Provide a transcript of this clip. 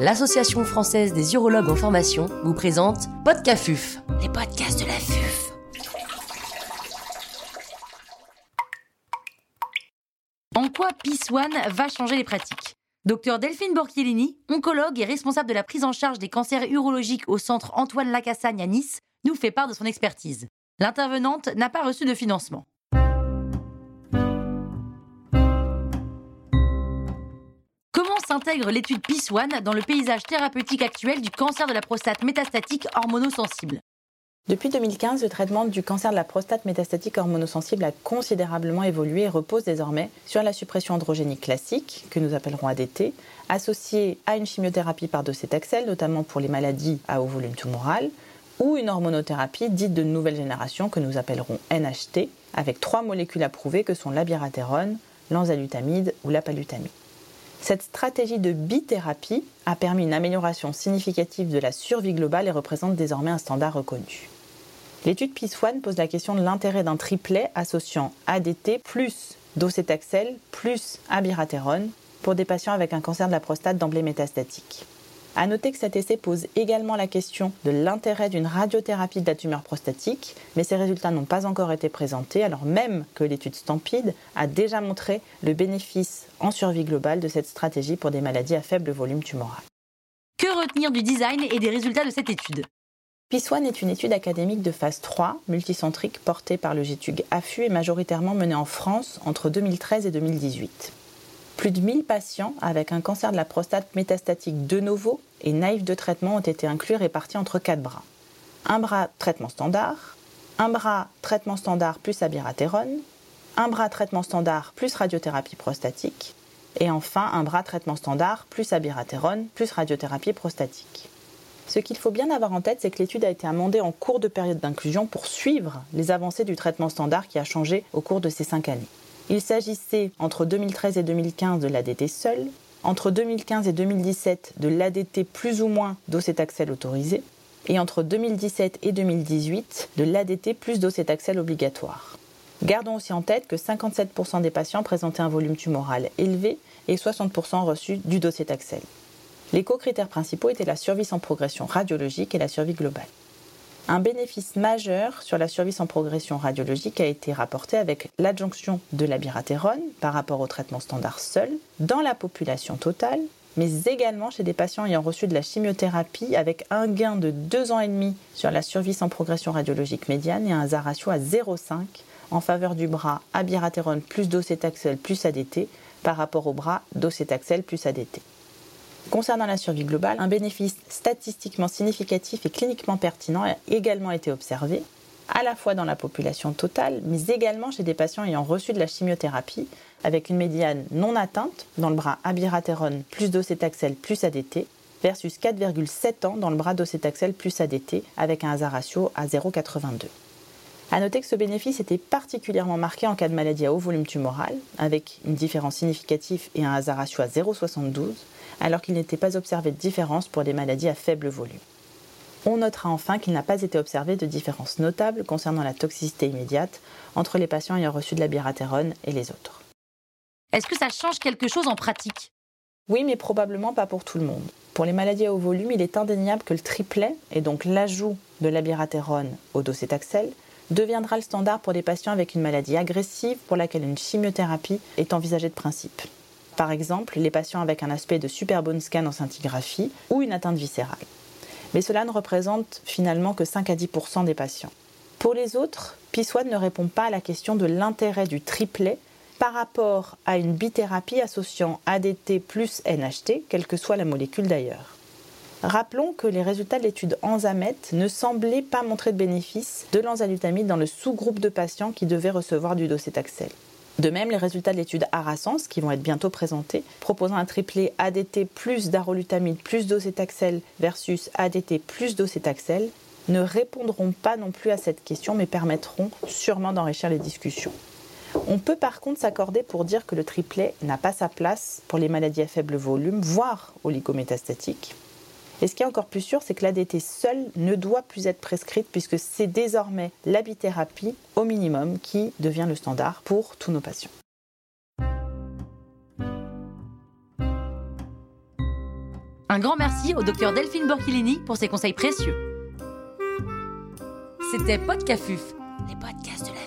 l'Association française des urologues en formation vous présente Podcafuf, les podcasts de la FUF. En quoi Peace One va changer les pratiques? Docteur Delphine Borchiellini, oncologue et responsable de la prise en charge des cancers urologiques au centre Antoine Lacassagne à Nice, nous fait part de son expertise. L'intervenante n'a pas reçu de financement. S'intègre l'étude Peace One dans le paysage thérapeutique actuel du cancer de la prostate métastatique hormonosensible depuis 2015, le traitement du cancer de la prostate métastatique hormonosensible a considérablement évolué et repose désormais sur la suppression androgénique classique, que nous appellerons ADT, associée à une chimiothérapie par docétaxel, notamment pour les maladies à haut volume tumoral, ou une hormonothérapie dite de nouvelle génération, que nous appellerons NHT, avec trois molécules approuvées que sont l'abiraterone, l'enzalutamide ou la palutamide. Cette stratégie de bithérapie a permis une amélioration significative de la survie globale et représente désormais un standard reconnu. L'étude PIS One pose la question de l'intérêt d'un triplet associant ADT plus docétaxel plus abiraterone pour des patients avec un cancer de la prostate d'emblée métastatique. À noter que cet essai pose également la question de l'intérêt d'une radiothérapie de la tumeur prostatique, mais ces résultats n'ont pas encore été présentés, alors même que l'étude Stampede a déjà montré le bénéfice en survie globale de cette stratégie pour des maladies à faible volume tumoral. Que retenir du design et des résultats de cette étude? PIS1 est une étude académique de phase 3, multicentrique, portée par le GTUG AFU et majoritairement menée en France entre 2013 et 2018. Plus de 1000 patients avec un cancer de la prostate métastatique de novo et naïf de traitement ont été inclus répartis entre quatre bras. Un bras traitement standard, un bras traitement standard plus abiraterone, un bras traitement standard plus radiothérapie prostatique, et enfin un bras traitement standard plus abiraterone plus radiothérapie prostatique. Ce qu'il faut bien avoir en tête, c'est que l'étude a été amendée en cours de période d'inclusion pour suivre les avancées du traitement standard qui a changé au cours de ces cinq années. Il s'agissait entre 2013 et 2015 de l'ADT seul, entre 2015 et 2017 de l'ADT plus ou moins docétaxel autorisé, et entre 2017 et 2018 de l'ADT plus docétaxel obligatoire. Gardons aussi en tête que 57% des patients présentaient un volume tumoral élevé et 60% reçus du docétaxel. Les co-critères principaux étaient la survie sans progression radiologique et la survie globale. Un bénéfice majeur sur la survie sans progression radiologique a été rapporté avec l'adjonction de l'abiraterone par rapport au traitement standard seul dans la population totale, mais également chez des patients ayant reçu de la chimiothérapie avec un gain de 2 ans et demi sur la survie sans progression radiologique médiane et un hasard ratio à 0,5 en faveur du bras abiraterone plus docétaxel plus ADT par rapport au bras docétaxel plus ADT. Concernant la survie globale, un bénéfice statistiquement significatif et cliniquement pertinent a également été observé, à la fois dans la population totale, mais également chez des patients ayant reçu de la chimiothérapie, avec une médiane non atteinte dans le bras abiraterone plus docétaxel plus ADT, versus 4,7 ans dans le bras docétaxel plus ADT, avec un hasard ratio à 0,82. A noter que ce bénéfice était particulièrement marqué en cas de maladie à haut volume tumoral, avec une différence significative et un hasard ratio à 0,72, alors qu'il n'était pas observé de différence pour les maladies à faible volume. On notera enfin qu'il n'a pas été observé de différence notable concernant la toxicité immédiate entre les patients ayant reçu de la biratérone et les autres. Est-ce que ça change quelque chose en pratique? Oui, mais probablement pas pour tout le monde. Pour les maladies à haut volume, il est indéniable que le triplet, et donc l'ajout de la biratérone au docétaxel, deviendra le standard pour des patients avec une maladie agressive pour laquelle une chimiothérapie est envisagée de principe par exemple les patients avec un aspect de superbone scan en scintigraphie ou une atteinte viscérale. Mais cela ne représente finalement que 5 à 10% des patients. Pour les autres, PIS1 ne répond pas à la question de l'intérêt du triplet par rapport à une bithérapie associant ADT plus NHT, quelle que soit la molécule d'ailleurs. Rappelons que les résultats de l'étude Enzamet ne semblaient pas montrer de bénéfice de l'enzalutamide dans le sous-groupe de patients qui devaient recevoir du docétaxel. De même, les résultats de l'étude Arasens, qui vont être bientôt présentés, proposant un triplé ADT plus darolutamide plus docétaxel versus ADT plus docétaxel, ne répondront pas non plus à cette question, mais permettront sûrement d'enrichir les discussions. On peut par contre s'accorder pour dire que le triplet n'a pas sa place pour les maladies à faible volume, voire oligométastatiques, et ce qui est encore plus sûr, c'est que l'ADT seule ne doit plus être prescrite puisque c'est désormais l'habithérapie au minimum qui devient le standard pour tous nos patients. Un grand merci au docteur Delphine Borchilini pour ses conseils précieux. C'était Podcafuf, les podcasts de